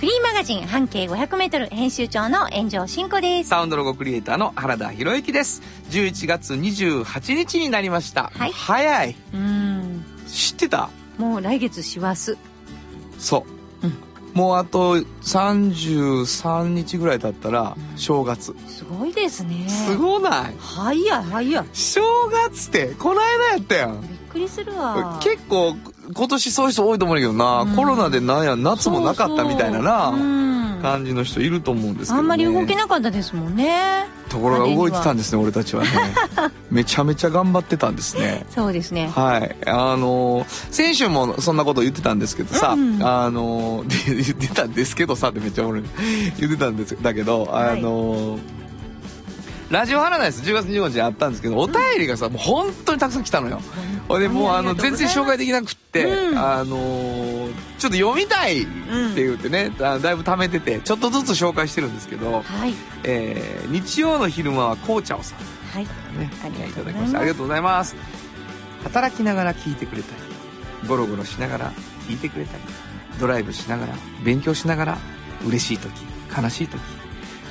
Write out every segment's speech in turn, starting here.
フリーマガジン半径 500m 編集長の炎上真子です。サウンドロゴクリエイターの原田博之です。11月28日になりました。はい早い。うーん。知ってた？もう来月師走。そう、うんもうあと33日ぐらい経ったら正月、すごいですね。すごない？早い早い。正月ってこの間やったやんくりするわ。結構今年そういう人多いと思うけどな、うん。コロナでなんや夏もなかったみたいななそうん。感じの人いると思うんですけど、ね、あんまり動けなかったですもんね。ところが動いてたんですね俺たちはね。めちゃめちゃ頑張ってたんですね。そうですね。はい。あのー先週もそんなこと言ってたんですけどさ、うん。あの 言ってたんですけどさってめっちゃ俺言ってたんですだけど、はいあのーラジオハラダイス10月25日にあったんですけどお便りがさもう本当にたくさん来たのよ。ほいでもうあの全然紹介できなくって、うん。あのーちょっと読みたいって言ってね、あだいぶ貯めててちょっとずつ紹介してるんですけど、はい。えー日曜の昼間は紅茶をさん。はい。ね、ありがとうございました。ありがとうございます。働きながら聞いてくれたりゴロゴロしながら聞いてくれたりドライブしながら勉強しながら嬉しい時悲しい時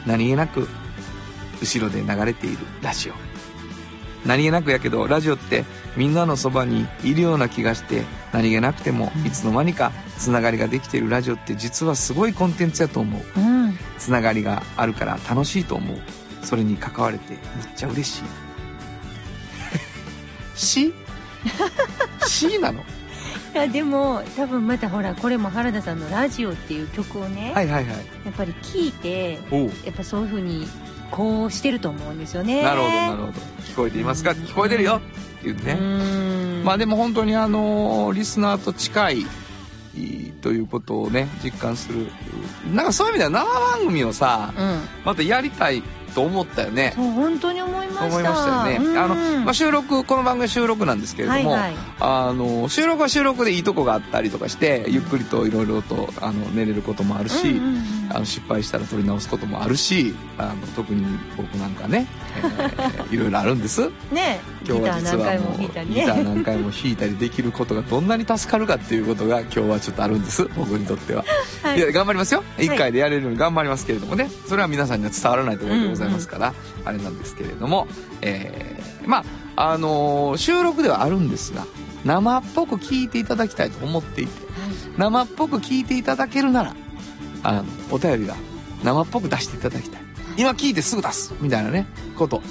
何気なく後ろで流れているラジオ。何気なくやけどラジオってみんなのそばにいるような気がして何気なくてもいつの間にかつながりができているラジオって実はすごいコンテンツやと思う。うん。つながりがあるから楽しいと思う。それに関われてめっちゃ嬉しい。し？C なの？いやでも多分またほらこれも原田さんの「ラジオ」っていう曲をね、はいはいはい。やっぱり聞いてやっぱそういうふうにこうしてると思うんですよね。なるほどなるほど。聞こえていますか？聞こえてるよっていううねまあでも本当にあのリスナーと近いということをね実感する。なんかそういう意味では生番組をさうん。またやりたいと思ったよね。そう本当に思いました。思いましたよね。あの、まあ、収録この番組収録なんですけれども、はいはい。あの収録は収録でいいとこがあったりとかしてゆっくりといろいろとあの寝れることもあるし、うんうんうん。あの失敗したら撮り直すこともあるしあの特に僕なんかね、えーいろいろあるんです。ねギ今日は実はもうも弾いたりギターね何回も弾いたりできることがどんなに助かるかっていうことが今日はちょっとあるんです。僕にとっては、はい。い、や頑張りますよ。1回でやれるように頑張りますけれどもね。それは皆さんには伝わらないところでございますから、あれなんですけれども、えーまああのー収録ではあるんですが生っぽく聞いていただきたいと思っていて生っぽく聞いていただけるならあのお便りが生っぽく出していただきたい。今聞いてすぐ出すみたいなねこと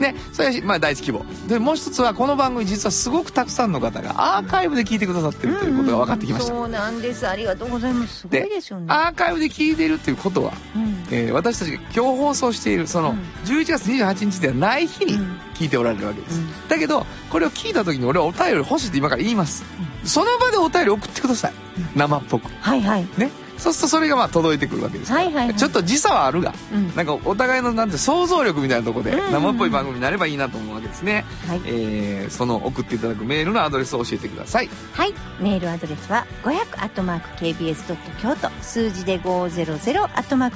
ねそれはまあ第一希望でもう一つはこの番組実はすごくたくさんの方がアーカイブで聞いてくださってるということが分かってきました、そうなんです。ありがとうございます。すごいですよね。アーカイブで聞いているということは、うん。えー私たちが今日放送しているそのうん。11月28日ではない日にうん。聞いておられるわけです、うん。だけどこれを聞いた時に俺はお便り欲しいって今から言います、その場でお便り送ってください、生っぽく。はいはい。ねそうするとそれがまあ届いてくるわけですから、はいはいはい。ちょっと時差はあるがうん。なんかお互いのなんて想像力みたいなところでうん。生っぽい番組になればいいなと思うわけですね、はい。えーその送っていただくメールのアドレスを教えてください。はい。メールアドレスは500 kbs 京都数字で500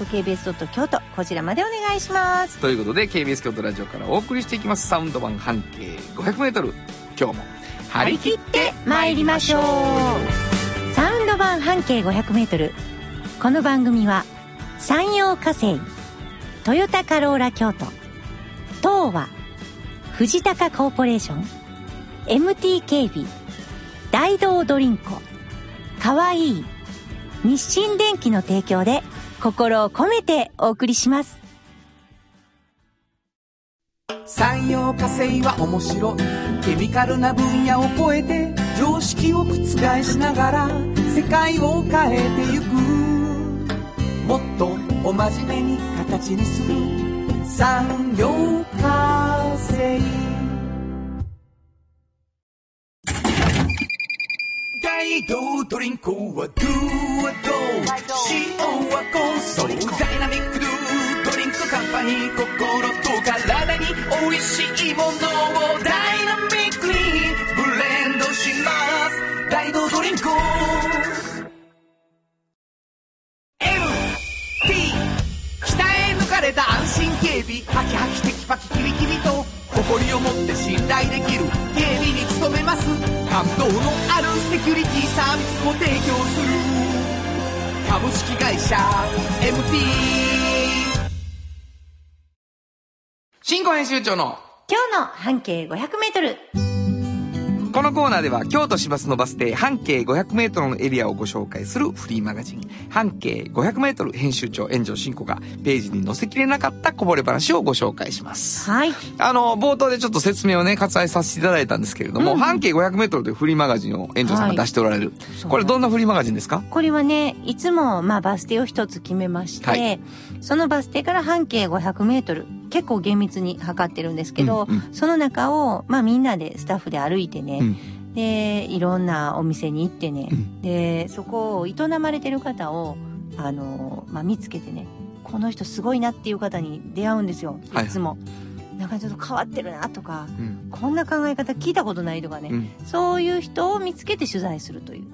kbs 京都こちらまでお願いします。ということで KBS 京都ラジオからお送りしていきます。サウンド版半径 500m 今日も張り切って参りましょう。サウンド版半径500メートル。この番組は山陽火星、トヨタカローラ京都、東和、藤高コーポレーション、MT 警備、大道ドリンコ、かわいい、日清電機の提供で心を込めてお送りします。産業化成は面白いケミカルな分野を超えて常識を覆しながら世界を変えてゆくもっとお真面目に形にする産業化成大道ドリンクはドゥはド塩はコンソーダイナミックドゥドリンクカンぱに心と体に美味しいものをダセキュリティサービスを提供する。株式会社 MT 新庫編集長の。今日の半径500メートル。このコーナーでは京都市バスのバス停半径 500m のエリアをご紹介するフリーマガジン半径 500m 編集長炎上真子がページに載せきれなかったこぼれ話をご紹介します。はい。あの、冒頭でちょっと説明をね、割愛させていただいたんですけれども、半径 500m というフリーマガジンを炎上さんが出しておられる。そうこれどんなフリーマガジンですか？これはね、いつも、まあ、バス停を一つ決めまして、はいそのバス停から半径500メートル、結構厳密に測ってるんですけど、うんうその中を、まあ、みんなで、スタッフで歩いてね、うんで、いろんなお店に行ってね、うんで、そこを営まれてる方を、あの、まあ、見つけてね、この人すごいなっていう方に出会うんですよ、はいいつも。なんかちょっと変わってるなとか、うん。こんな考え方聞いたことないとかね、うん。そういう人を見つけて取材するという。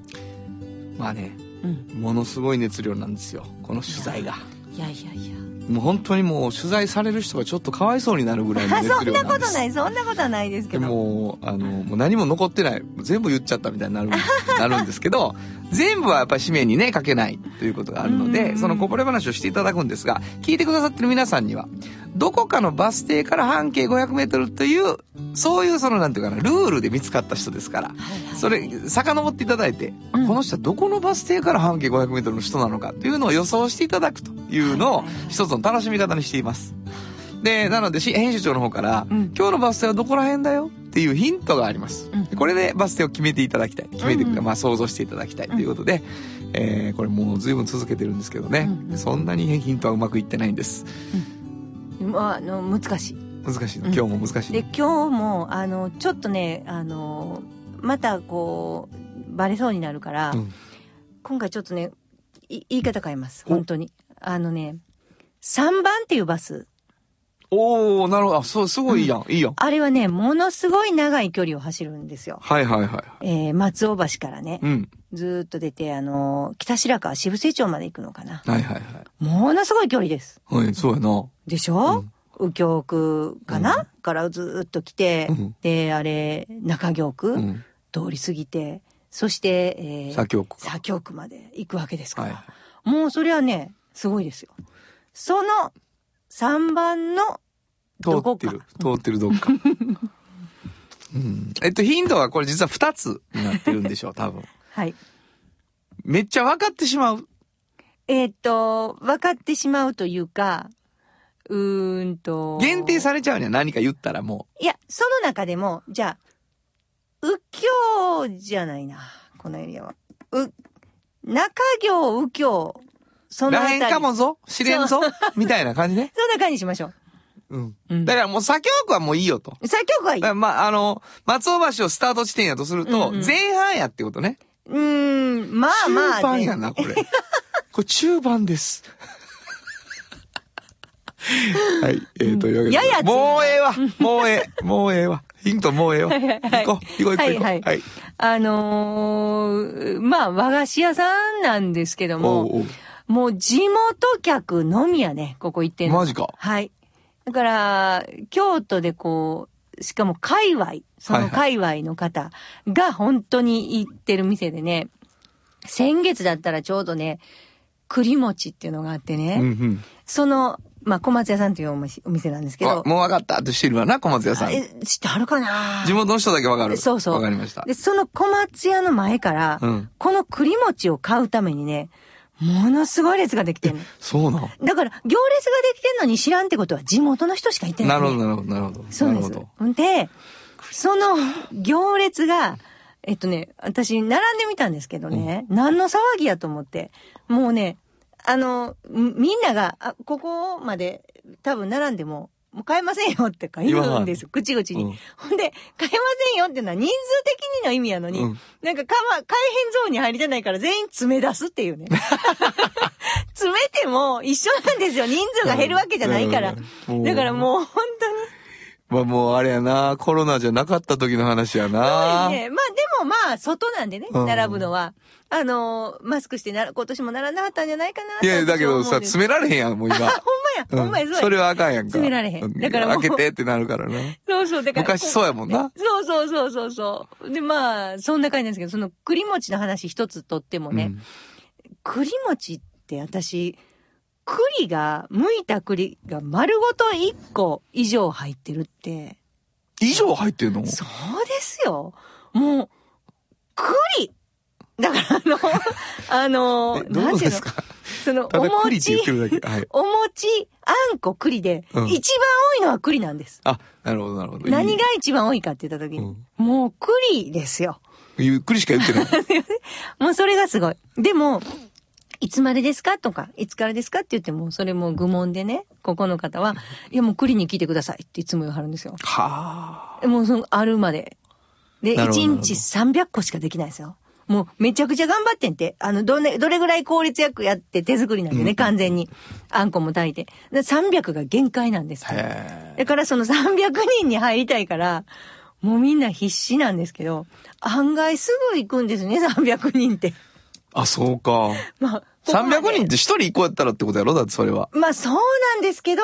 まあね、うん。ものすごい熱量なんですよ。この取材が。いやいやいや。もう本当にもう取材される人がちょっとかわいそうになるぐらいの熱そん量なんです。なことない、そんなことはないですけでど。もう、あの、もう何も残ってない。全部言っちゃったみたいになる、なるんですけど、全部はやっぱり紙面にね、書けないということがあるのうんで、そのこぼれ話をしていただくんですが、聞いてくださってる皆さんには、どこかのバス停から半径500メートルという、そういうその、なんていうかな、ルールで見つかった人ですから、はいはい。それ、遡っていただいて、うん。この人はどこのバス停から半径500メートルの人なのかというのを予想していただくとい。うのを一つの楽しみ方にしています。で、なので、し編集長の方から、うん。今日のバス停はどこら辺だよっていうヒントがあります。うん。これでバス停を決めていただきたい。決めて、うんうんまあ想像していただきたいということで、えーこれもう随分続けてるんですけどね、うん。うんそんなにヒントはうまくいってないんです。まあ、あの、難しい。難しい今日も難しいの？で、今日も、あの、ちょっとね、あの、またこう、バレそうになるから、うん今回ちょっとね、い言い方変えます。お本当に。あのね、3番っていうバス。おー、なるほど。あそう、すごいいいやん。いいやん。あれはね、ものすごい長い距離を走るんですよ。はいはいはい。えー、松尾橋からね、うん。ずーっと出て、あの、北白川渋瀬町まで行くのかな。はいはいはい。ものすごい距離です。はい、そうやな。でしょ、右京区かな、からずーっと来て、うんで、あれ、中京区、うん。通り過ぎて、そして、えー、左京区か左京区まで行くわけですから。はいもうそれはね、すごいですよ。その3番の通どこかってる。通ってるどっか。うん。えっと、ヒントはこれ実は2つになってるんでしょう、多分。はい。めっちゃ分かってしまう。えーっと、分かってしまうというか、うーんと。限定されちゃうには何か言ったらもいや、その中でも、じゃあ、右京じゃないな、このエリアは。う、中京、右京、そう、のあたり。らへんかもぞ、知れんぞ、みたいな感じね。そんな感じにしましょうん。う。うん。だからもう左京区はもういいよと。左京区はいいまあ、あの、松尾橋をスタート地点やとすると、うんうん前半やってことね。うーん、まあまあ。中盤やな、これ。これ中盤です。はい。えー、というわけで。ややもうええわ。もうええ。もうええわ。ヒントもうええわ。はいはいはい行こう。行こう行こう行こう。はいはいあのーまあ、和菓子屋さんなんですけどおも、もう地元客のみやね、ここ行ってんの。マジかはい。だから、京都でこう、しかも界隈、その界隈の方が本当に行ってる店でね、先月だったらちょうどね、栗餅っていうのがあってね、うんうん。その、まあ、小松屋さんというお店なんですけあど、もう分かったってしてるわな、小松屋さん。え、知ってあるかな？地元の人だけ分かる。そうそう分かりました。で、その小松屋の前から、うん。この栗餅を買うためにね、ものすごい列ができてんの。そうなん。だから、行列ができてんのに知らんってことは地元の人しか行ってない、ね。なるほど、なるほど、なるほど。そうですなるほど。。で、その行列が、えっとね、私、並んでみたんですけどね、何の騒ぎやと思って、もうね、あの、んみんなが、あ、ここまで多分並んでも、もう買えませんよってか言うんですよ、口々に。うんほんで、買えませんよっていうのは人数的にの意味やのに、うんなんかかま、改変ゾーンに入りてないから全員詰め出すっていうね。詰詰めても一緒なんですよ。人数が減るわけじゃないから。うんだからもう本当に。まあもうあれやな、コロナじゃなかった時の話やな。ね、まあでもまあ、外なんでね、うん並ぶのは。あの、マスクしてな、今年もならなかったんじゃないかなといや、だけどさ、詰められへんやん、もう今。ほんまや、ほんまや、そうや。それはあかんやんか。詰められへんうだからもう開けてってなるからな。そうそう、だから。昔そうやもんなそうそうそうそうそう。で、まあ、そんな感じなんですけど、その栗餅の話一つとってもね、うん栗餅って私、栗が、剥いた栗が丸ごと1個以上入ってるって、以上入ってんの？そうですよ。もう、栗だからあの、あの、なんていうの？その、たお餅。お餅、あんこ、栗で、うん一番多いのは栗なんです。あ、なるほど、なるほど。何が一番多いかって言った時に、もう栗ですよ。ゆっくりしか言ってない。もうそれがすごい。でも、いつまでですか？とか、いつからですか？って言っても、それも愚問でね、ここの方は、いやもう栗に聞いてくださいっていつも言わはるんですよ。はもうその、あるまで。で、なるほど1日300個しかできないですよ。もうめちゃくちゃ頑張ってんて。あの、どれ、どれぐらい効率よくやって手作りなんでね、うん完全に。あんこも炊いて。で300が限界なんですあ。よ。へだからその300人に入りたいから、もうみんな必死なんですけど、案外すぐ行くんですね、300人って。あ、そうか。まあ、300人って1人1個やったらってことやろ？だってそれは。まあそうなんですけど、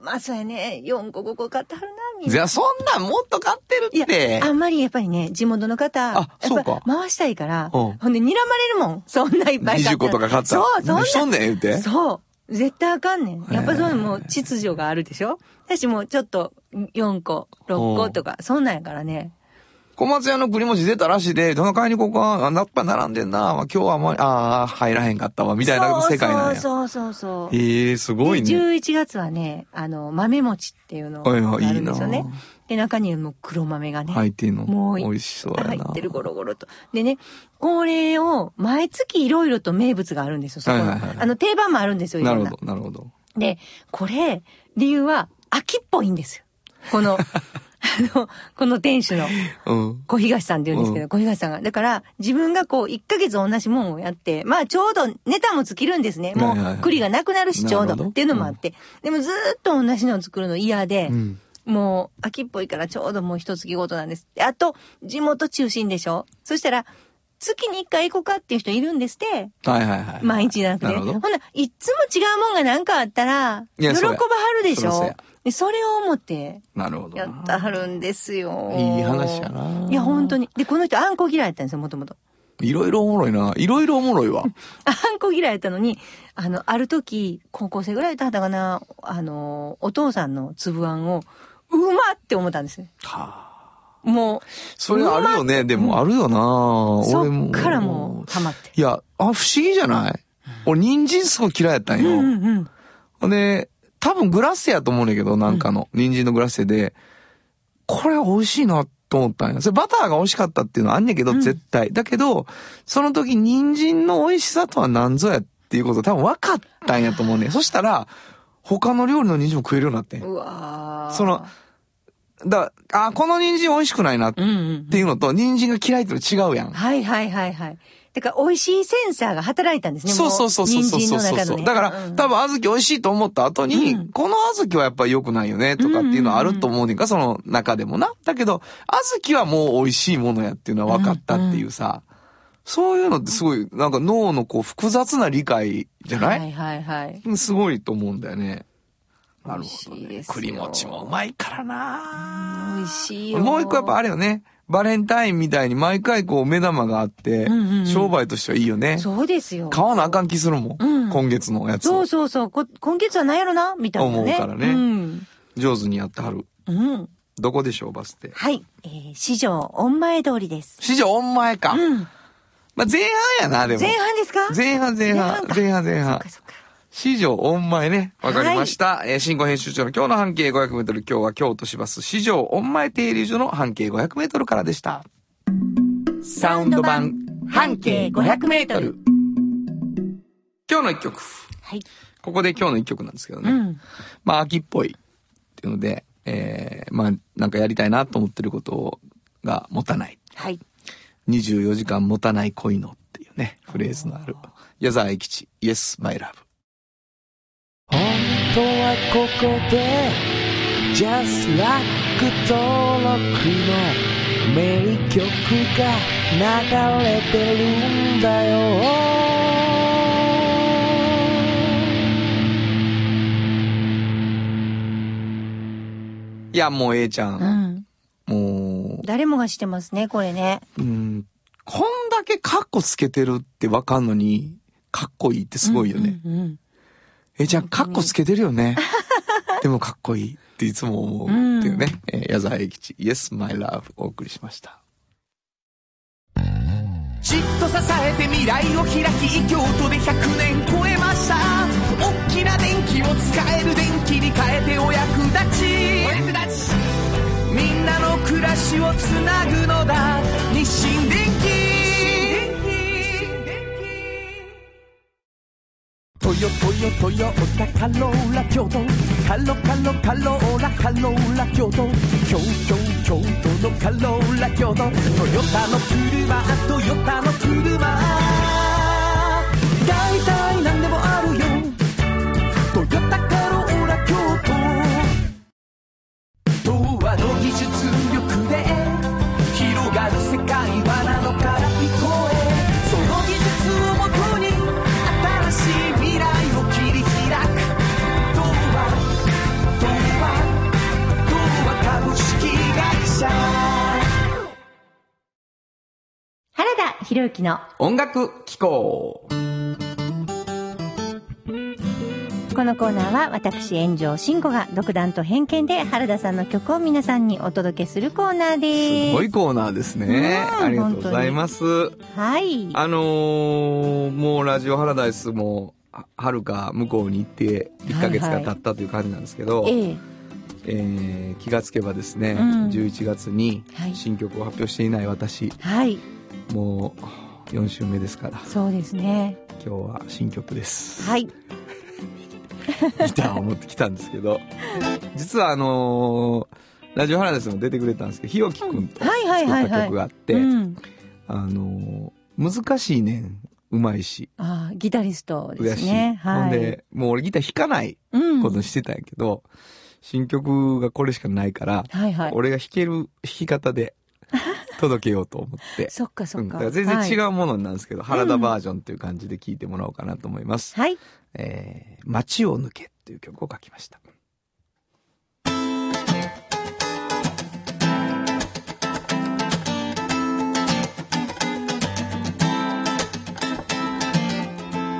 まあそうやね、4個5個買ってはるな、みんな。いや、そんなんもっと買ってるいってや、。あんまりやっぱりね、地元の方、あそうかぱ回したいから、うんほんで睨まれるもん。そんないっぱい買20個とか買ったら。そう、そんな何しとんねん言うて。そう。絶対あかんねん。やっぱそういうのも秩序があるでしょ？私もうちょっと4個、6個とか、そんなんやからね。小松屋の栗餅出たらしいで、どの買いに行こうか、あ、やっぱ並んでんな。まあ、今日はあんまり、ああ、入らへんかったわ、みたいな世界なんや。そうそうそうそう。ええすごいでね。11月はね、あの、豆餅っていうのがはいはいあるんですよねいいな。で、中にはもう黒豆がね。入ってんの。もう美味しそうやな。入ってるゴロゴロと。でね、これを、毎月いろいろと名物があるんですよ、そこの。はいはいはいあの、定番もあるんですよ。なるほど、なるほど。で、これ、理由は、秋っぽいんですよ。この、あの、この店主のうん。小東さんって言うんですけど、う小東さんが。だから、自分がこう、1ヶ月同じもんをやって、まあ、ちょうどネタも尽きるんですね。も、う栗がなくなるし、ちょうどど。っていうのもあって。でも、ずーっと同じのを作るの嫌で、うん。もう、秋っぽいからちょうどもう一月ごとなんです。であと、地元中心でしょそしたら、月に一回行こうかっていう人いるんですって。はいはいはい。毎日じゃなくて。ほんな、いっつも違うもんが何かあったら、喜ばはるでしょでそれを思って、なるほどな。やったはるんですよ。いい話やな。いや、本当に。で、この人、あんこ嫌いやったんですよ、もともと。いろいろおもろいな。いろいろおもろいわ。あんこ嫌いやったのに、あの、ある時、高校生ぐらいだったかな、あの、お父さんの粒あんを、うまって思ったんですね。はあ。もう、それあるよね。でもあるよな。そ俺も。っからもう、ハマって。いや、あ、不思議じゃない？俺、人参すごい嫌いやったんうんよ。うんうん。ほんで、多分グラッセやと思うねんだけど、なんかの、人参のグラッセで、これ美味しいなと思ったんや。それバターが美味しかったっていうのはあんねんけど、うん絶対。だけど、その時人参の美味しさとは何ぞやっていうこと多分分かったんやと思うねん。そしたら、他の料理の人参も食えるようになってん。うわーその、だあ、この人参美味しくないなっうんうん。ていうのと、人参が嫌いっての違うやん。はいはいはいはい。だから、美味しいセンサーが働いたんですね。そうそうそうそうそうそうの中のね。だから、うん多分、小豆美味しいと思った後に、うんこの小豆はやっぱり良くないよね、とかっていうのはあると思うねんか、その中でもな。だけど、小豆はもう美味しいものやっていうのは分かったっていうさ、そういうのってすごい、なんか脳のこう複雑な理解じゃない、はいはいはい。すごいと思うんだよね。なるほど美味しいね。ですよ栗餅もうまいからな美味しいよ。もう一個やっぱあれよね。バレンタインみたいに毎回こう目玉があって、うんうんうん商売としてはいいよね。そうですよ。買わなあかん気するもん。うん今月のやつをそう。そうそう。こ今月は何やろな？みたいなね。思うからねうん。上手にやってはる。うん。どこでしょう、バス停。はい。えー、市場、御前通りです。市場御前か。うん。まあ、前半やな、でも。前半ですか？前半前半。か前半前半そっか。そっか。市場御前ね。わかりました。えー新語編集長の今日の半径500メートル。今日は京都市バス市場御前停留所の半径500メートルからでした。サウンド版半径500メートル。今日の一曲。はい。ここで今日の一曲なんですけどね。うん。まあ、秋っぽいっていうので、えー、まあ、なんかやりたいなと思ってることが持たない。はい。24時間持たない恋のっていうね、フレーズのある。矢沢永吉、Yes, my love。とはここで Just Like 登録の名曲が流れてるんだよいやもう A ちゃん、うん。も誰もが知ってますね、これね。う、うん、こんだけカッコつけてるってわかんのに、かっこいいってすごいよね。うんうんうんえちゃん、カッコつけてるよね。でもかっこいいっていつも思うっていうね。えー矢沢永吉、Yes, My Love お送りしました。じっと支えて未来を開き京都で100年超えました。大きな電気を使える電気に変えてお役立ち。お役立ち。みんなの暮らしをつなぐのだ。日清電トヨトヨトヨタカローラ京都。カロカロカローラカローラ京都。京都京都のカローラ京都。トヨタの車トヨタの車。大体何でもある。原田博之の音楽機構。このコーナーは私炎上慎吾が独断と偏見で原田さんの曲を皆さんにお届けするコーナーです。すごいコーナーですね。うんありがとうございます。はい。あのーもうラジオハラダイスも、ははるか向こうに行って1ヶ月が経ったという感じなんですけど、えええー気がつけばですね、うん。11月にはい。新曲を発表していない私、はいもう4週目ですから、そうですね。今日は新曲です。はい。ギターを持ってきたんですけど、実はあのーラジオハラダイスも出てくれたんですけど、ひよきくんと作った曲があって、うん、あのー難しいねん、うまいし、あーギタリストですね。はい。ほんで、もう俺ギター弾かないうん。ことにしてたんやけど、新曲がこれしかないから、はいはい。俺が弾ける弾き方で届けようと思って。そっかそっか、うん。だから全然違ううものなんですけど、原田バージョンという感じで聴いてもらおうかなと思います。はい。えー、街を抜けっていう曲を書きました。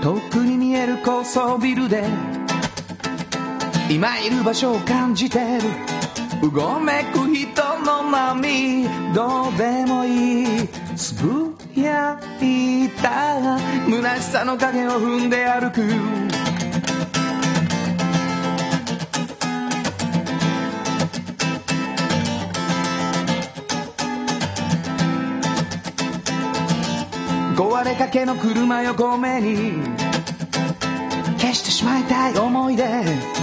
遠くに見える高層ビルで今いる場所を感じてる。うごめく人の波どうでもいい。つぶやいた虚しさの影を踏んで歩く。壊れかけの車横目に消してしまいたい思い出。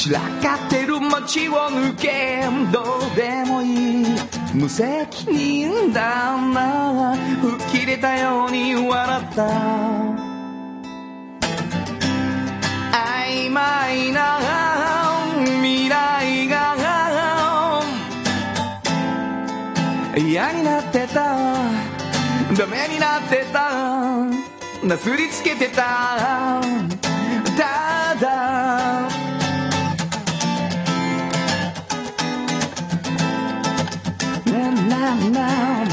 散らかってる街を抜けどうでもいい無責任だな吹っ切れたように笑った曖昧な未来が嫌になってたダメになってたなすりつけてたななな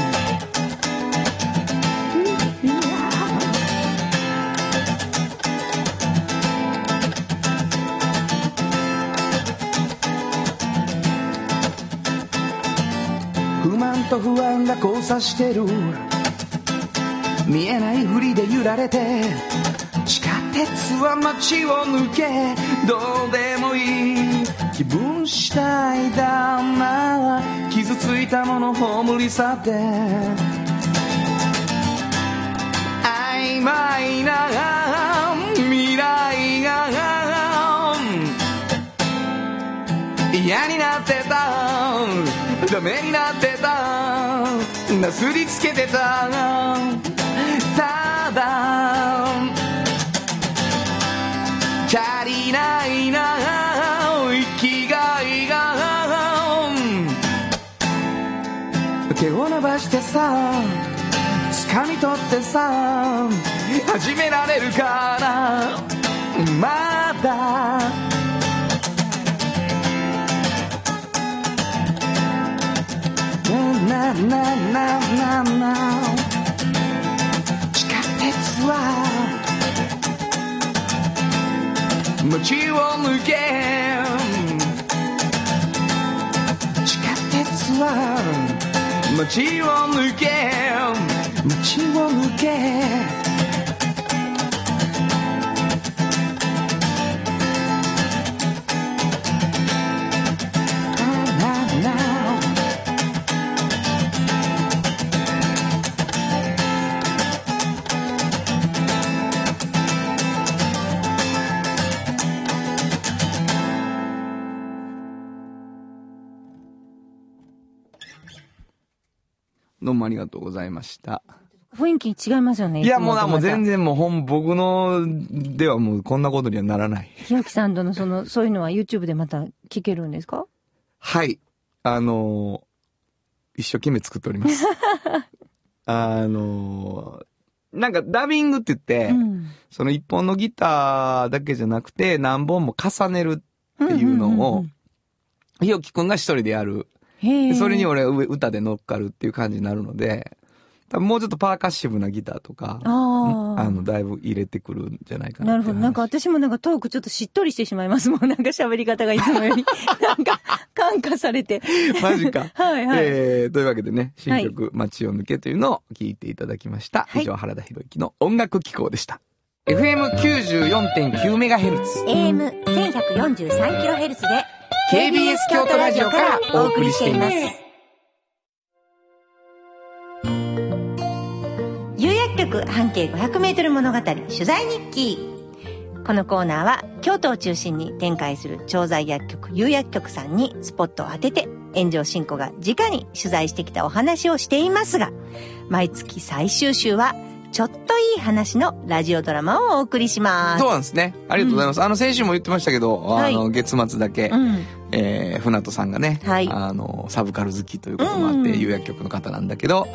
不満と不安が交差してる。見えないふりで揺られて地下鉄は街を抜けどうでもいい。気分次第だな。傷ついたもの葬り去って。曖昧な未来が嫌になってた。ダメになってた。なすりつけてた。ただ手を伸ばしてさ。掴み取ってさ。始められるかな。まだ。なななななな。地下鉄は。街を抜け。地下鉄は。街を抜け道を抜けなどうもありがとうございました。雰囲気違いますよね。いや、もうな、もう全然。然もう本、僕のではもうこんなことにはならない。ひやきさんとのその、そういうのは YouTube でまた聞けるんですか？はい。あのー一生懸命作っております。あのーなんかダビングって言って、うん。その一本のギターだけじゃなくて何本も重ねるっていうのを、ひよきくんが一人でやる。それに俺上歌で乗っかるっていう感じになるので、多分もうちょっとパーカッシブなギターとか、ああ。あの、だいぶ入れてくるんじゃないかななるほど。なんか私もなんかトークちょっとしっとりしてしまいます もん。なんか喋り方がいつもより。なんか、感化されて。マジか。はいはい。えー、というわけでね、新曲、街を抜けというのを聞いていただきました。はい以上、原田博之の音楽機構でした。FM94.9MHz。AM1143kHz で KBS 京都ラジオからお送りしています。有薬局半径500メートル物語取材日記。このコーナーは京都を中心に展開する調剤薬局有薬局さんにスポットを当てて炎上進行が直に取材してきたお話をしていますが、毎月最終週はちょっといい話のラジオドラマをお送りします。そうなんですね。ありがとうございます。あの、先週も言ってましたけど、はいあの、月末だけ、うん。えー、船戸さんがね、はい。あの、サブカル好きということもあって、うん。有薬局の方なんだけど、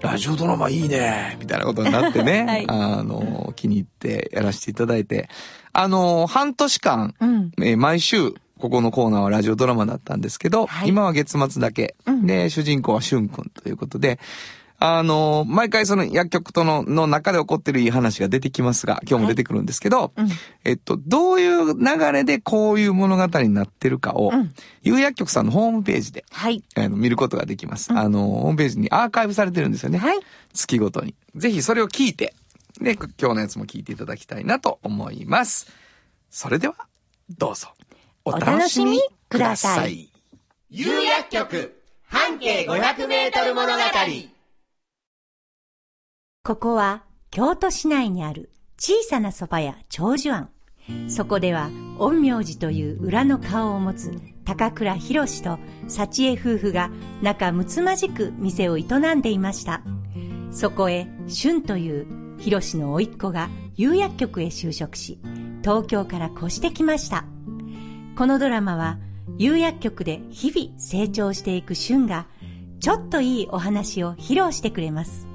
ラジオドラマいいね、みたいなことになってね、はい。あの、気に入ってやらせていただいて、あの、半年間、うん。えー毎週、ここのコーナーはラジオドラマだったんですけど、はい。今は月末だけ。うん。で、主人公はしゅんくんということで、あの、毎回その薬局との、の中で起こってるいい話が出てきますが、今日も出てくるんですけど、うん。えっと、どういう流れでこういう物語になってるかを、うん有薬局さんのホームページで、はい。あの見ることができます。あの、ホームページにアーカイブされてるんですよね。はい。月ごとに。ぜひそれを聞いて、で、今日のやつも聞いていただきたいなと思います。それでは、どうぞ。お楽しみください。有薬局半径500メートル物語ここは京都市内にある小さな蕎麦屋長寿庵。そこでは陰陽師という裏の顔を持つ高倉博士と幸恵夫婦が仲睦まじく店を営んでいました。そこへ俊という博士の甥っ子が有薬局へ就職し、東京から越してきました。このドラマは有薬局で日々成長していく俊がちょっといいお話を披露してくれます。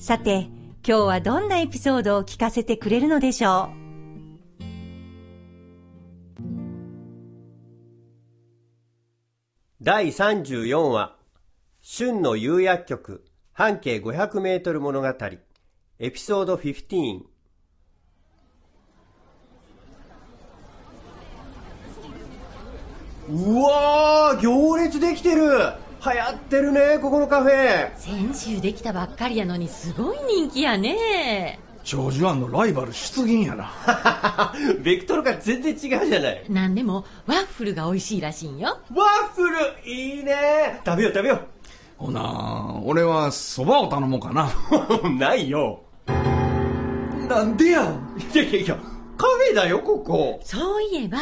さて、今日はどんなエピソードを聞かせてくれるのでしょう？第34話春の有薬局半径500メートル物語エピソード15うわー行列できてる！流行ってるねここのカフェ。先週できたばっかりやのにすごい人気やね。長寿庵のライバル出現やな。ベクトルが全然違うじゃない。なんでもワッフルが美味しいらしいんよ。ワッフルいいね。食べよう食べよほな俺は蕎麦を頼もうかな。う ないよ。なんでやいやいやいやカフェだよここ。そういえば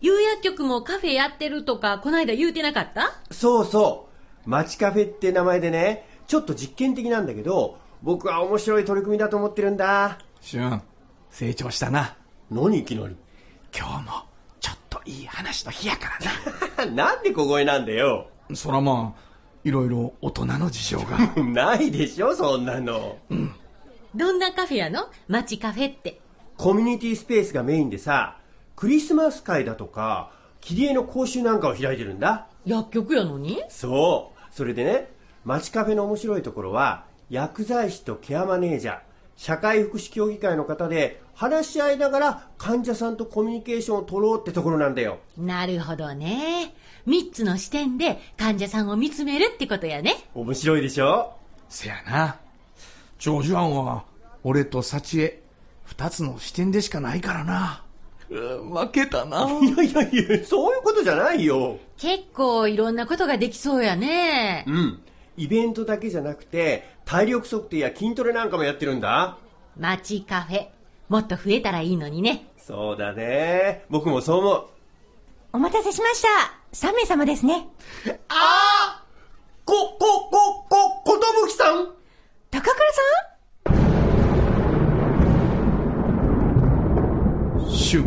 有薬局もカフェやってるとかこないだ言うてなかった？そうそう。街カフェって名前でね、ちょっと実験的なんだけど、僕は面白い取り組みだと思ってるんだ。俊成長したな何いきなり？今日もちょっといい話の日やからな んで小声なんだよ。なそらまあいろいろ大人の事情が。ないでしょ、そんなの。どんなカフェやの？街カフェって。コミュニティスペースがメインでさ、クリスマス会だとか、切り絵の講習なんかを開いてるんだ。薬局やのに？そう。それでね、街カフェの面白いところは、薬剤師とケアマネージャー、社会福祉協議会の方で話し合いながら患者さんとコミュニケーションを取ろうってところなんだよ。なるほどね。三つの視点で患者さんを見つめるってことやね。面白いでしょ？せやな。長寿庵は、俺と幸恵、二つの視点でしかないからな。うん負けたな。いやいやいや、そういうことじゃないよ。結構いろんなことができそうやね。うん。イベントだけじゃなくて、体力測定や筋トレなんかもやってるんだ。街カフェ。もっと増えたらいいのにね。そうだね。僕もそう思う。お待たせしました。3名様ですね。ああこ、こ、こ、こ、ことぶきさん高倉さ旬、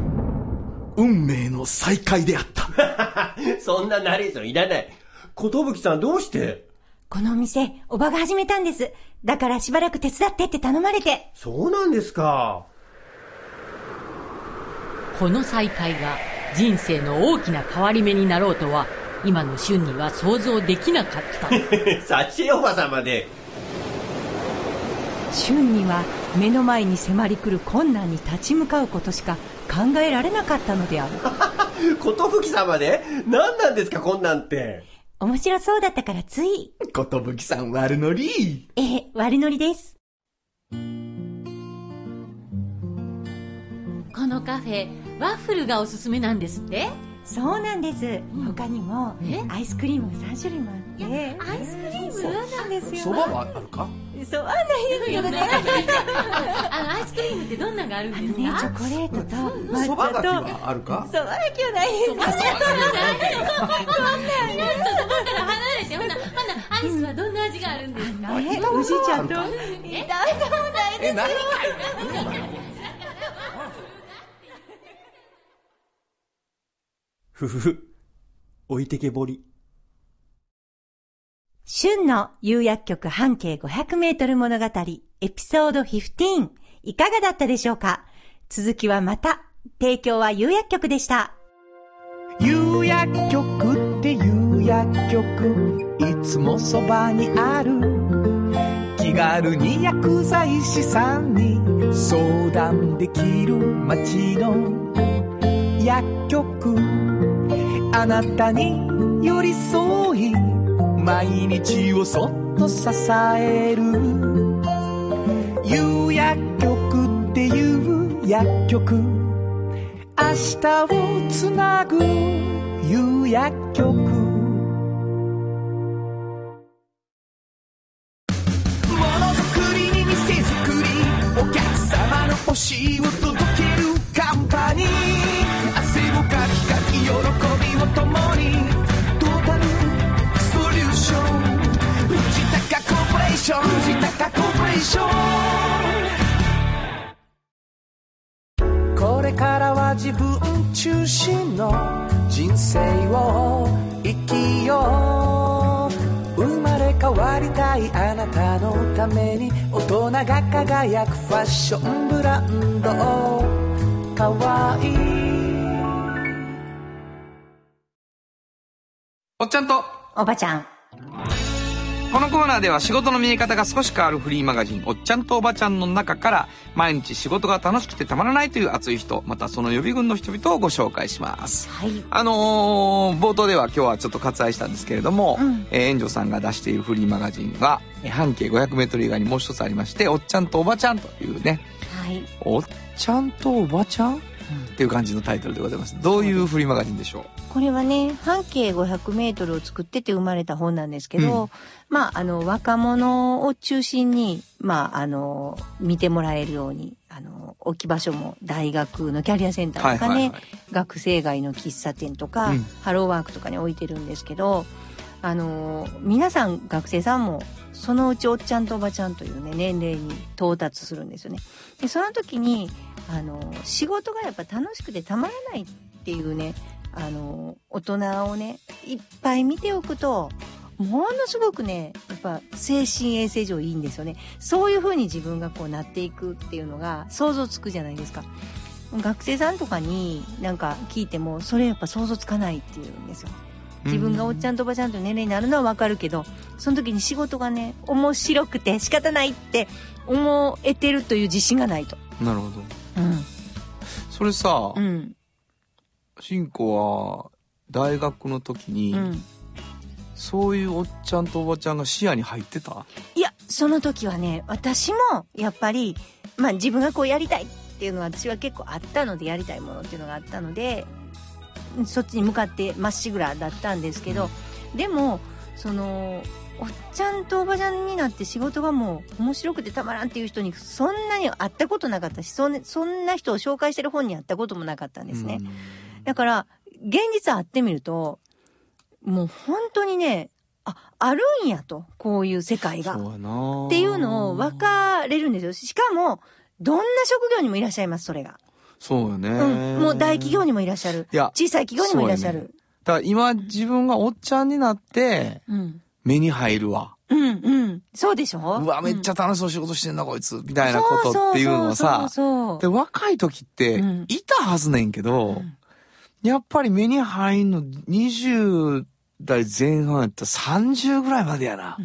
運命の再会であった。そんなナレーションいらない。ことぶきさんどうして？んこのお店、おばが始めたんです。だからしばらく手伝ってって頼まれて。そうなんですか。この再会が人生の大きな変わり目になろうとは、今の旬には想像できなかった。幸恵おばさまで。旬には目の前に迫り来る困難に立ち向かうことしか考えられなかったのである ことぶき様で何なんですか、こんなんって。面白そうだったからつい。ことぶきさん悪ノリ。ええ、悪ノリです。このカフェ、ワッフルがおすすめなんですって？そうなんです。他にもえ、アイスクリームが3種類もあって。アイスクリーム？そうなんですよ。そばはあるか？そうなんですよね。あの、アイスクリームってどんなのがあるんですね、チかョコレートと抹そばがき茶と。はあるか？そばがきはないです。そばから離れて、ほな、ほな、アイスはどんな味があるんですか？え宇治茶と。え、何ふふふ。置いてけぼり。旬の釉薬局半径500メートル物語エピソード15いかがだったでしょうか？続きはまた。提供は釉薬局でした。釉薬局っていう薬局いつもそばにある気軽に薬剤師さんに相談できる街の薬局あなたに寄り添い毎日をそっと支える。夕薬局っていう薬局。明日をつなぐ夕薬局。輝くファッションブランド。かわいい。おっちゃんと、おばちゃん。このコーナーでは仕事の見え方が少し変わるフリーマガジン、おっちゃんとおばちゃんの中から、毎日仕事が楽しくてたまらないという熱い人、またその予備軍の人々をご紹介します。はい。あのー冒頭では今日はちょっと割愛したんですけれども、うんえー援助さんが出しているフリーマガジンが、えー半径 500m 以外にもう一つありまして、おっちゃんとおばちゃんというね、はい。おっちゃんとおばちゃん？っていう感じのタイトルでございます。どういうフリーマガジンでしょう？これはね、半径500メートルを作ってて生まれた本なんですけど、うん。まあ、あの、若者を中心に、まあ、あの、見てもらえるように、あの、置き場所も大学のキャリアセンターとかね、はいはいはい。学生街の喫茶店とか、うん。ハローワークとかに置いてるんですけど、あの、皆さん学生さんも、そのうちおっちゃんとおばちゃんというね、年齢に到達するんですよね。で、その時に、あの、仕事がやっぱ楽しくてたまらないっていうね、あの、大人をね、いっぱい見ておくと、ものすごくね、やっぱ精神衛生上いいんですよね。そういう風に自分がこうなっていくっていうのが想像つくじゃないですか。学生さんとかになんか聞いても、それやっぱ想像つかないっていうんですよ。自分がおっちゃんとおばちゃんと年齢になるのはわかるけど、その時に仕事がね、面白くて仕方ないって思えてるという自信がないと。なるほど。うん。それさ、うん。しんこは大学の時に、うん。そういうおっちゃんとおばちゃんが視野に入ってた？いや、その時はね、私も、やっぱり、まあ自分がこうやりたいっていうのは私は結構あったので、やりたいものっていうのがあったので、そっちに向かってまっしぐらだったんですけど、でも、その、おっちゃんとおばちゃんになって仕事がもう面白くてたまらんっていう人にそんなに会ったことなかったし、そんそんな人を紹介してる本に会ったこともなかったんですね。だから、現実会ってみると、もう本当にね、あ、あるんやと、こういう世界が。っていうのを分かれるんですよ。しかも、どんな職業にもいらっしゃいます、それが。そうよね、うん。もう大企業にもいらっしゃる。いや小さい企業にもいらっしゃる。だから今自分がおっちゃんになってうん。目に入るわ。うん、うん。そうでしょ？うわ、めっちゃゃ楽しそう仕事してんな、こいつ。みたいなことっていうのはさ、そうで、若い時ってうん、いたはずねんけど、んやっぱり目に入んの20代前半やったら30ぐらいまでやな。う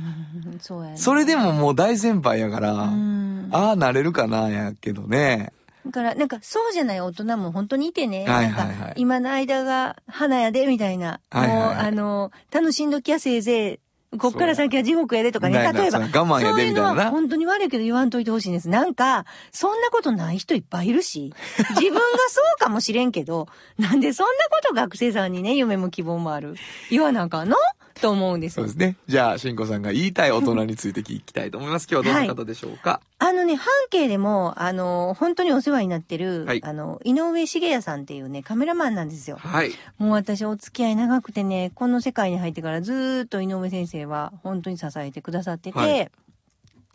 んそうやね。それでももう大先輩やから、うん。ああ、なれるかな、やけどね。だから、なんか、そうじゃない大人も本当にいてね。はいはいはいなんか、今の間が花やで、みたいな。はいはいはいもう、あの、楽しんどきやせいぜい。こっから先は地獄やでとかね。例えば。そう我慢やでみたいな本当に悪いけど言わんといてほしいんです。なんか、そんなことない人いっぱいいるし、自分がそうかもしれんけど、なんでそんなこと学生さんにね、夢も希望もある。言わなあかんの？と思うんですよそうですね。じゃあ、しんこさんが言いたい大人について聞きたいと思います。今日はどんな方でしょうか？あのね、半径でも、あの、本当にお世話になってる、はいあの、井上茂也さんっていうね、カメラマンなんですよ。はい。もう私お付き合い長くてね、この世界に入ってからずーっと井上先生は本当に支えてくださってて、はい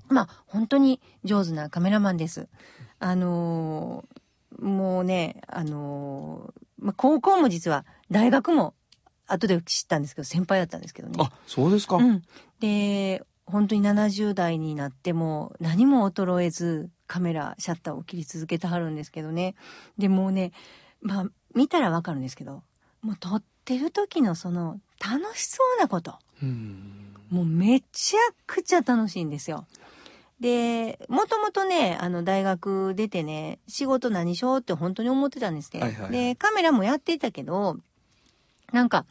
まあ本当に上手なカメラマンです。あのーもうね、あのーまあ高校も実は大学も後で知ったんですけど、先輩だったんですけどね。あ、そうですか。うん。で、本当に70代になっても何も衰えずカメラ、シャッターを切り続けてはるんですけどね。でもうね、まあ見たらわかるんですけど、もう撮ってる時のその楽しそうなこと。うんもうめちゃくちゃ楽しいんですよ。で、もともとね、あの大学出てね、仕事何しようって本当に思ってたんですね。はいはいはいで、カメラもやっていたけど、なんか、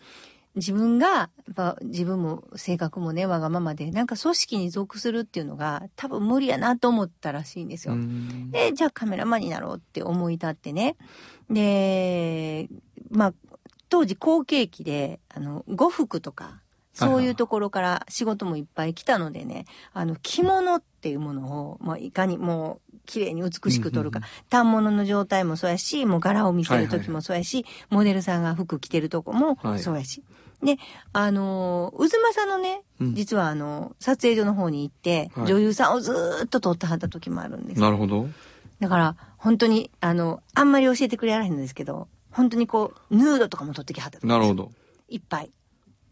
自分が、自分も性格もね、わがままで、なんか組織に属するっていうのが多分無理やなと思ったらしいんですよ。うんで、じゃあカメラマンになろうって思い立ってね。で、まあ、当時後継機で、あの、呉服とか、そういうところから仕事もいっぱい来たのでね、あの、着物っていうものを、まあ、いかにもう、綺麗に美しく撮るか、反物の状態もそうやし、もう柄を見せる時もそうやし、モデルさんが服着てるとこもはいそうやし。で、あのー、渦政のね、うん実はあの、撮影所の方に行って、はい女優さんをずーっと撮ってはった時もあるんですよなるほど。だから、本当に、あの、あんまり教えてくれられへんのですけど、本当にこう、ヌードとかも撮ってきはったとなるほど。いっぱい。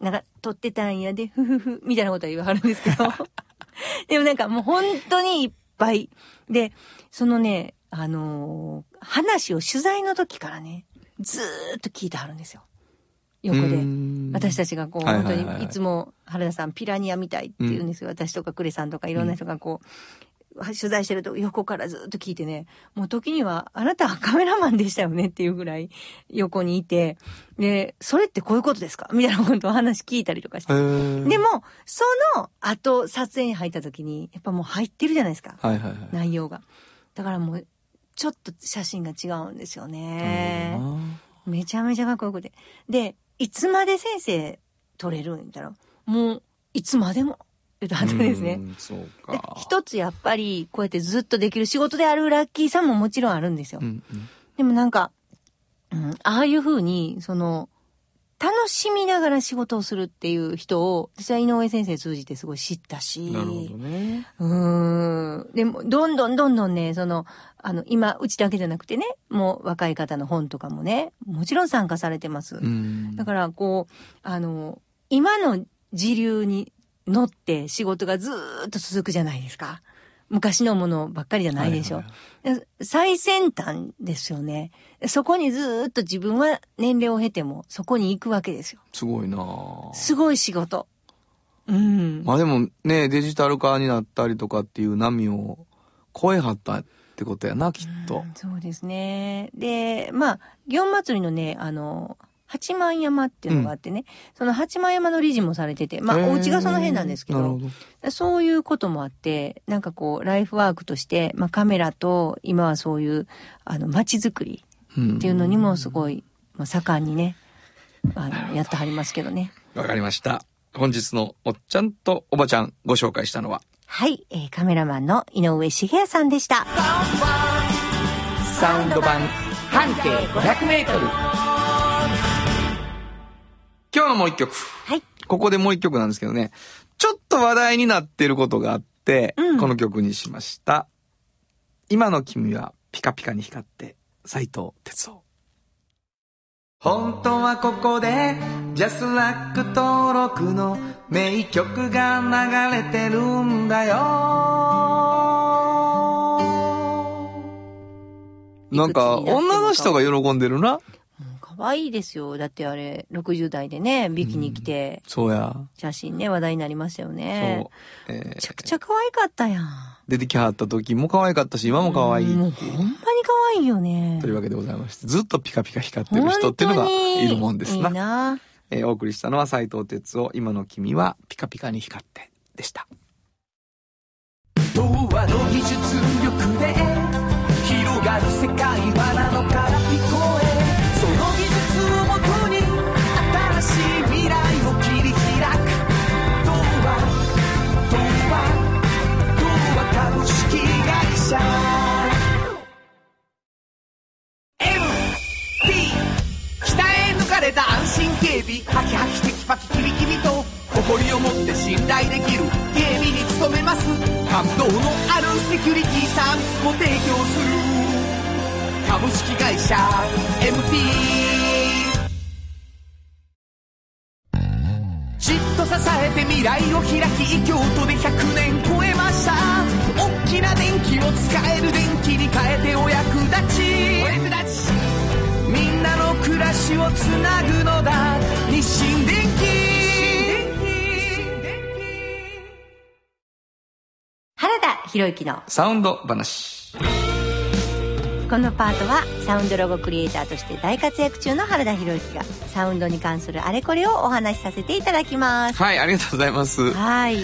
なんか、撮ってたんやで、ふふふ、みたいなことは言わはるんですけど。でもなんかもう本当にいっぱい。で、そのね、あのー話を取材の時からね、ずーっと聞いてはるんですよ。横で。私たちがこう、本当にいつも原田さんピラニアみたいって言うんですよ。私とかクレさんとかいろんな人がこう、取材してると横からずっと聞いてね、もう時にはあなたはカメラマンでしたよねっていうぐらい横にいて、で、それってこういうことですか？みたいなことを話聞いたりとかして。でで、も、その後撮影に入った時に、やっぱもう入ってるじゃないですか。はいはいはい。内容が。だからもう、ちょっと写真が違うんですよね。めちゃめちゃかっこよくて。で、いつまで先生撮れるん言ったら、もう、いつまでも、言うとはったんですね。うん。そうでか。一つやっぱり、こうやってずっとできる仕事であるラッキーさんももちろんあるんですよ。うんうんでもなんか、うん、ああいう風に、その、楽しみながら仕事をするっていう人を、私は井上先生通じてすごい知ったし。なるほどね。うーん。でも、どんどんどんどんね、その、あの、今、うちだけじゃなくてね、もう若い方の本とかもね、もちろん参加されてます。うんだから、こう、あの、今の時流に乗って仕事がずーっと続くじゃないですか。昔のものばっかりじゃないでしょ。で最先端ですよね。そこにずーっと自分は年齢を経てもそこに行くわけですよ。すごいなぁすごい仕事。うん。まあでもね、デジタル化になったりとかっていう波を超えはったってことやな、きっと。そうですね。で、まあ、祇園祭りのね、あの、八幡山っていうのがあってね、その八幡山の理事もされてて、まあ、お家がその辺なんですけど。そういうこともあって、なんかこう、ライフワークとして、まあ、カメラと、今はそういう、あの、街づくりうんっていうのにもすごい、まあ、盛んにね、あの、やってはりますけどね。わかりました。本日のおっちゃんとおばちゃんご紹介したのは、はい、えーカメラマンの井上茂也さんでした。サウンド版半径500メートル。今日のもう一曲。はい。ここでもう一曲なんですけどね、ちょっと話題になってることがあって、うんこの曲にしました。今の君はピカピカに光って、斉藤哲夫。本当はここでジャスラック登録の名曲が流れてるんだよなんか女の人が喜んでるな。可愛いですよ。だってあれ、60代でね、ビキに来て、そうや。写真ね、話題になりましたよねそう。。えーめちゃくちゃ可愛かったやん。出てきはった時も可愛かったし、今も可愛いもうほんまに可愛いよね。というわけでございまして、ずっとピカピカ光ってる人っていうのがいるもんですな。いいな。えーお送りしたのは斉藤哲夫、今の君はピカピカに光ってでした。童話の技術力で広がる世界はなのか警備ハキハキテキパキキビキビと誇りを持って信頼できる警備に努めます。感動のあるセキュリティサービスも提供する。株式会社 MT じっと支えて未来を開き京都で100年超えました。大きな電気を使える電気に変えてお役立ち。の暮らしをつなぐのだ日清電原田博之のサウンド話。このパートはサウンドロゴクリエイターとして大活躍中の原田博之がサウンドに関するあれこれをお話しさせていただきます。はい、ありがとうございます。はい。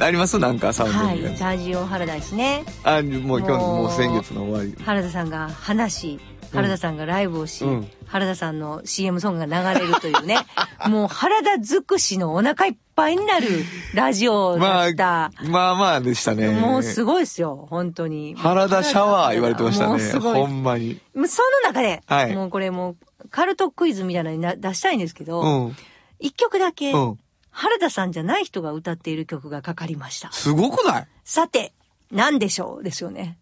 あります？なんかサウンドはい。に関してラジオ原田ですね。あ、もう今日のもう先月の終わり。原田さんが話し、原田さんがライブをし、うん原田さんの CM ソングが流れるというね、もう原田尽くしのお腹いっぱいになるラジオまあだった。、まあまあでしたね。もうすごいですよ、本当に。原田シャワー言われてましたね。もうすごいほんまに。その中で、はいもうこれもう、カルトクイズみたいなのにな出したいんですけうど、ん。一、曲だけ、うん。原田さんじゃない人が歌っている曲がかかりました。すごくない？さて、何でしょう？ですよね。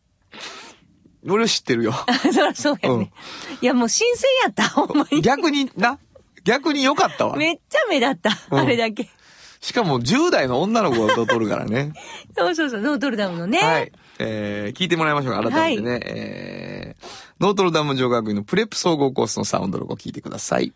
俺知ってるよ。そりゃそうやね。いや、もう新鮮やった、ほんまに。逆にな。逆に良かったわ。めっちゃ目立った、うんあれだけ。しかも10代の女の子が撮るからね。そうそうそう、ノートルダムのね。はい。えー、聞いてもらいましょうか。改めてね。えー、ノートルダム女学院のプレップ総合コースのサウンドロゴ聞いてください。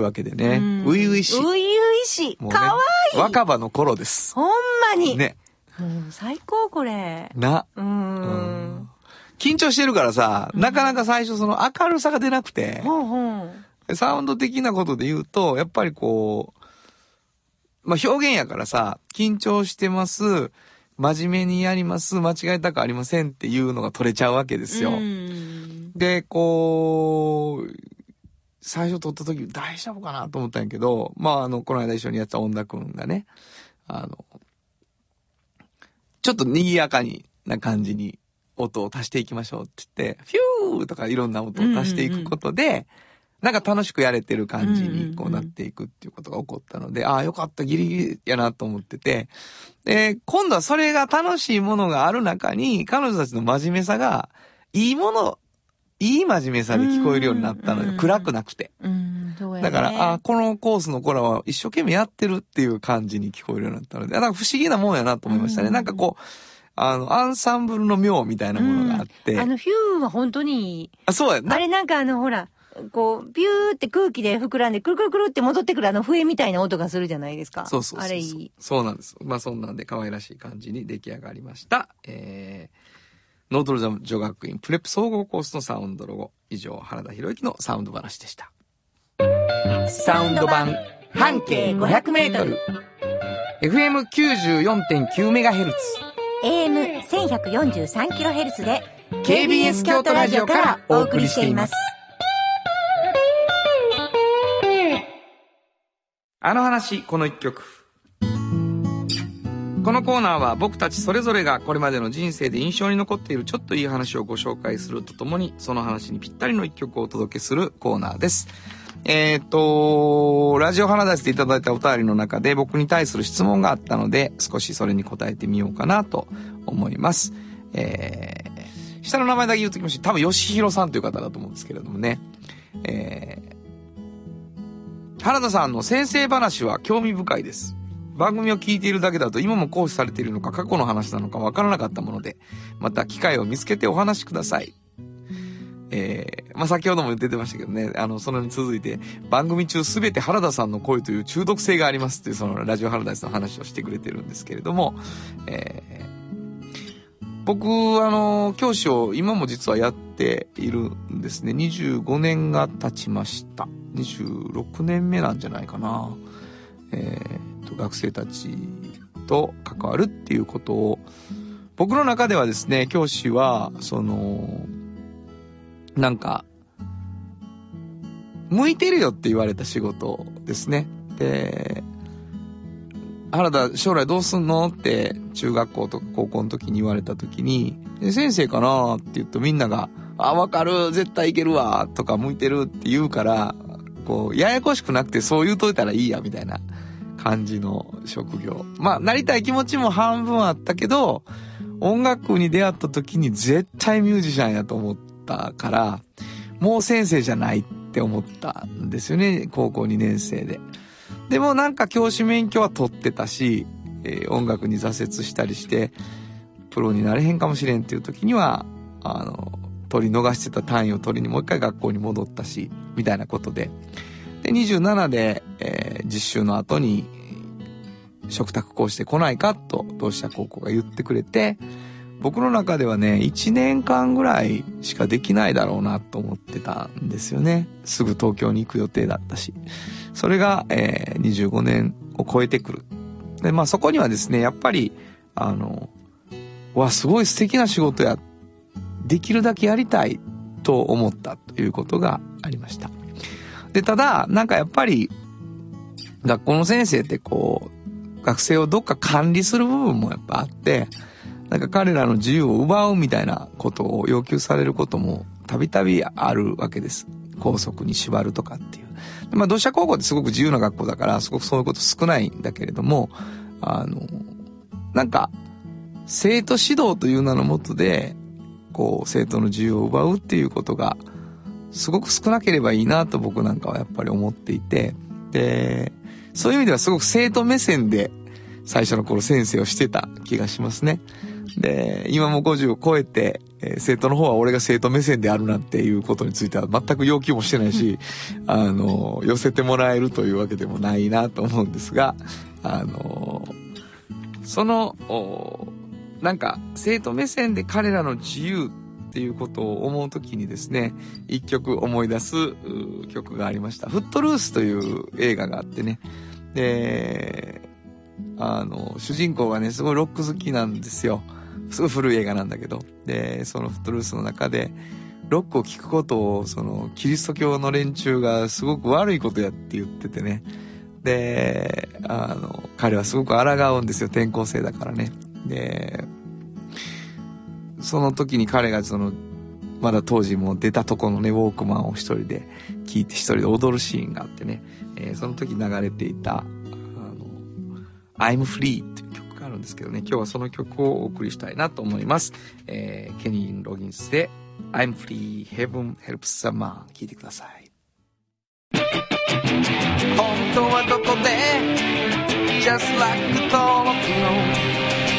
うわけでね、初々しい。初々しい。かわいい。若葉の頃です。ほんまに。ね。もう最高これ。な。うーん。緊張してるからさ、なかなか最初その明るさが出なくて、ほんほん。サウンド的なことで言うと、やっぱりこう、まあ、表現やからさ、緊張してます、真面目にやります、間違えたくありませんっていうのが取れちゃうわけですよ。うんで、こう、最初撮った時大丈夫かなと思ったんやけど、まあ、あの、この間一緒にやった恩田くんがね、あの、ちょっと賑やかにな感じに音を足していきましょうって言って、フューとかいろんな音を足していくことで、なんか楽しくやれてる感じにこうなっていくっていうことが起こったので、ああ、よかった、ギリギリやなと思ってて、で、今度はそれが楽しいものがある中に、彼女たちの真面目さが、いいもの、いい真面目さで聞こえるようになったので、うん暗くなくて。だから、あこのコースの子らは一生懸命やってるっていう感じに聞こえるようになったので、なんか不思議なもんやなと思いましたね。うんなんかこう、あの、アンサンブルの妙みたいなものがあって。あの、ヒューは本当に、あそうやな。あれなんかあの、ほら、こう、ビューって空気で膨らんで、くるくるくるって戻ってくるあの笛みたいな音がするじゃないですか。そうそうそうそう。あれいい。そうなんです。まあそんなんで可愛らしい感じに出来上がりました。えー、ノートルダム女学院プレップ総合コースのサウンドロゴ。以上、原田博之のサウンド話でした。サウンド版半径500メートル。FM94.9 メガヘルツ。AM1143kHz で KBS 京都ラジオからお送りしています。あの話、この一曲。このコーナーは僕たちそれぞれがこれまでの人生で印象に残っているちょっといい話をご紹介するとともに、その話にぴったりの一曲をお届けするコーナーです。えっ、と、ラジオ花出していただいたお便りの中で僕に対する質問があったので、少しそれに答えてみようかなと思います。えー、下の名前だけ言うときまして、多分吉弘さんという方だと思うんですけれどもね。えー、原田さんの先生話は興味深いです。番組を聞いているだけだと今も講師されているのか過去の話なのかわからなかったもので、また機会を見つけてお話しください。えー、まあ、先ほども出てましたけどね、あの、それに続いて、番組中すべて原田さんの声という中毒性がありますっていう、そのラジオ原田さんの話をしてくれてるんですけれども、えー、僕、あの、教師を今も実はやっているんですね。25年が経ちました。26年目なんじゃないかな。えー、と、学生たちと関わるっていうことを、僕の中ではですね、教師は、その、なんか、向いてるよって言われた仕事ですね。で、原田将来どうすんのって中学校とか高校の時に言われた時に、先生かなって言うとみんなが、あ、わかる、絶対いけるわ、とか向いてるって言うから、こう、ややこしくなくてそう言うといたらいいや、みたいな感じの職業。まあ、なりたい気持ちも半分あったけど、音楽に出会った時に絶対ミュージシャンやと思ったから、もう先生じゃないって思ったんですよね、高校2年生で。でもなんか教師免許は取ってたし、えー音楽に挫折したりして、プロになれへんかもしれんっていう時には、あの、取り逃してた単位を取りにもう一回学校に戻ったし、みたいなことで。で、27で、えー実習の後に、食卓講師で来ないかと、同志社高校が言ってくれて、僕の中ではね、1年間ぐらいしかできないだろうなと思ってたんですよね。すぐ東京に行く予定だったし。それが、えー25年を超えてくる。で、まあそこにはですね、やっぱり、あの、わ、すごい素敵な仕事や、できるだけやりたいと思ったということがありました。で、ただ、なんかやっぱり、学校の先生ってこう、学生をどっか管理する部分もやっぱあって、なんか彼らの自由を奪うみたいなことを要求されることもたびたびあるわけです。校則に縛るとかっていう。まあ、同志社高校ってすごく自由な学校だから、すごくそういうこと少ないんだけれども、あの、なんか、生徒指導という名のもとで、こう、生徒の自由を奪うっていうことが、すごく少なければいいなと僕なんかはやっぱり思っていて、で、そういう意味ではすごく生徒目線で最初の頃先生をしてた気がしますね。で、今も50を超えて、えー生徒の方は俺が生徒目線であるなんていうことについては全く要求もしてないし、あの、寄せてもらえるというわけでもないなと思うんですが、あの、その、おなんか、生徒目線で彼らの自由っていうことを思う時にですね一曲思い出す曲がありました「フットルース」という映画があってね。であの主人公がねすごいロック好きなんですよ。すごい古い映画なんだけど。でそのフットルースの中でロックを聴くことをそのキリスト教の連中がすごく悪いことやって言っててね。であの彼はすごく抗うんですよ。転校生だからね。でその時に彼がそのまだ当時もう出たとこのねウォークマンを一人で聴いて一人で踊るシーンがあってね、えーその時流れていた「あの I'm Free」っていう曲があるんですけどね。今日はその曲をお送りしたいなと思います、えーケニー・ロギンスで「I'm Free Heaven Helps Someone」聴いてください。本当はどこで Just like 登録の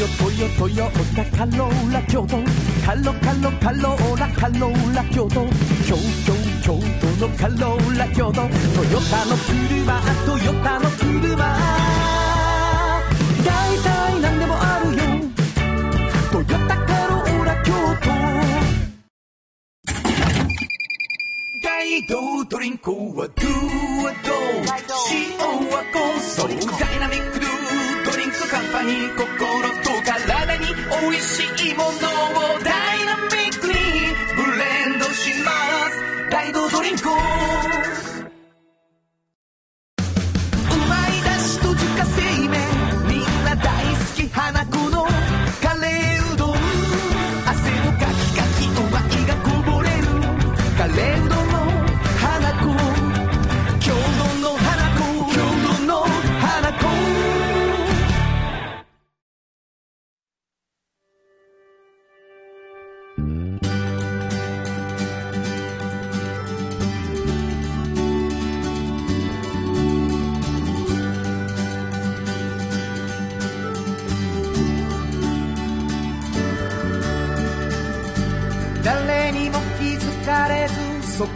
トヨトヨトヨタカローラ京都。カロカロカローラカローラ京都。京都京都のカローラ京都。トヨタの車トヨタの車。大体何でもあるよ。トヨタカローラ京都。大道ドリンクはドゥはド塩はコンソーダイナミックカンパニー心と体に美味しいものをダイナミックにブレンドします。ライドドリンク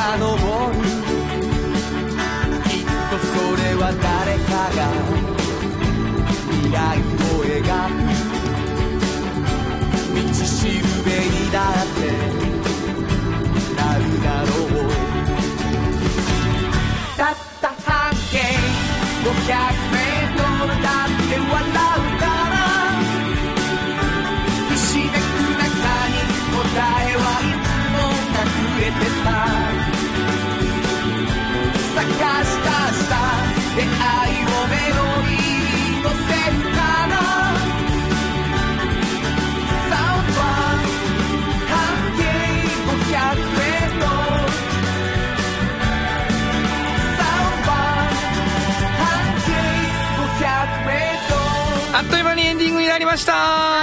遡るきっとそれは誰かが未来を描く。道しるべにだって。あっという間にエンディングになりました。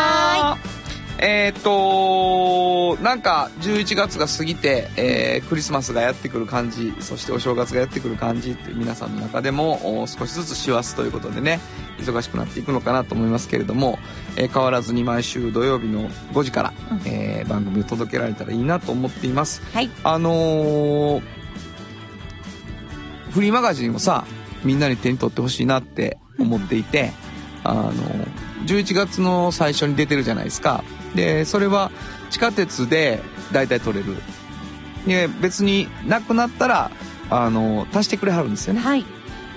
えーっとなんか11月が過ぎて、えークリスマスがやってくる感じそしてお正月がやってくる感じって皆さんの中でもお少しずつ師走ということでね忙しくなっていくのかなと思いますけれども、えー変わらずに毎週土曜日の5時から、えー番組を届けられたらいいなと思っています。はい。あのーフリーマガジンをさみんなに手に取ってほしいなって思っていて、あの11月の最初に出てるじゃないですかでそれは地下鉄で大体取れる。で別になくなったらあの足してくれはるんですよね。はい。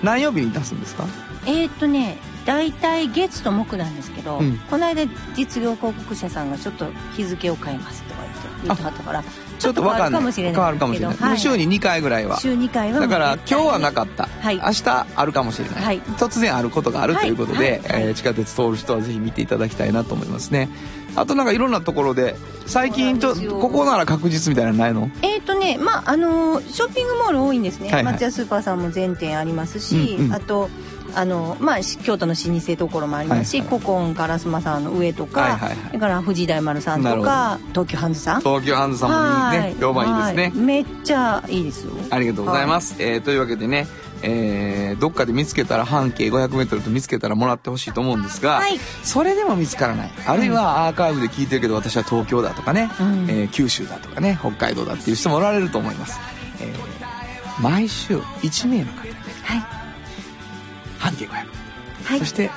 何曜日に出すんですか？えーっとね大体月と木なんですけど、うん。この間実業広告社さんがちょっと日付を変えますとか言って言ってはったからちょっとわかんない変わるかもしれない変わるかもしれない、週に2回ぐらいは。週2回はだから今日はなかかった、はい。明日あるかもしれない、はい。突然あることがあるということで、はい。はい。えー地下鉄通る人はぜひ見ていただきたいなと思いますねあとなんかいろんなところで最近ちょそうなんですよ。ここなら確実みたいなのないの？えーっとねまああのーショッピングモール多いんですね、はいはい。松屋スーパーさんも全店ありますし、うんうん。あとあのまあし京都の老舗ところもありますし、はいはい古今烏丸さんの上とか、はいはいはい。それから藤大丸さんとか東急ハンズさん。東京ハンズさんもいいね。評判いいですね、はい。めっちゃいいですよ。ありがとうございます、えーというわけでねえーどっかで見つけたら半径 500m と見つけたらもらってほしいと思うんですが、はい。それでも見つからない。あるいはアーカイブで聞いてるけど私は東京だとかね、うん。えー九州だとかね北海道だっていう人もおられると思います、えー毎週1名の方。にはい。半径500、はい。そして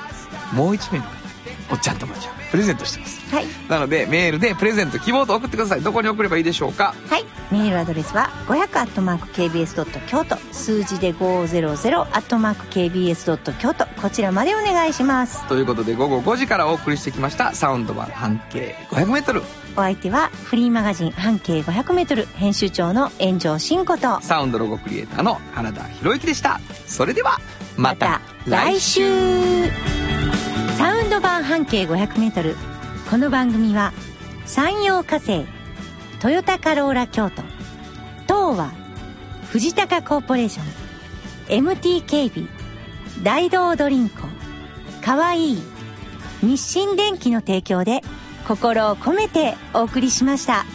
もう1名の方。におっちゃんとおばちゃんプレゼントしてます。はい。なのでメールでプレゼント希望と送ってください。どこに送ればいいでしょうか？はい。メールアドレスは500 KBS 京都。数字で500 KBS 京都。こちらまでお願いします。ということで午後5時からお送りしてきましたサウンド版半径 500m お相手はフリーマガジン半径500編集長の炎上真子と。サウンドロゴクリエイターの原田博之でした。それではまた来週ド版半径 500m この番組は山陽火星トヨタカローラ京都。東和藤高コーポレーション。MT 警備大道ドリンク。かわいい。日清電機の提供で心を込めてお送りしました。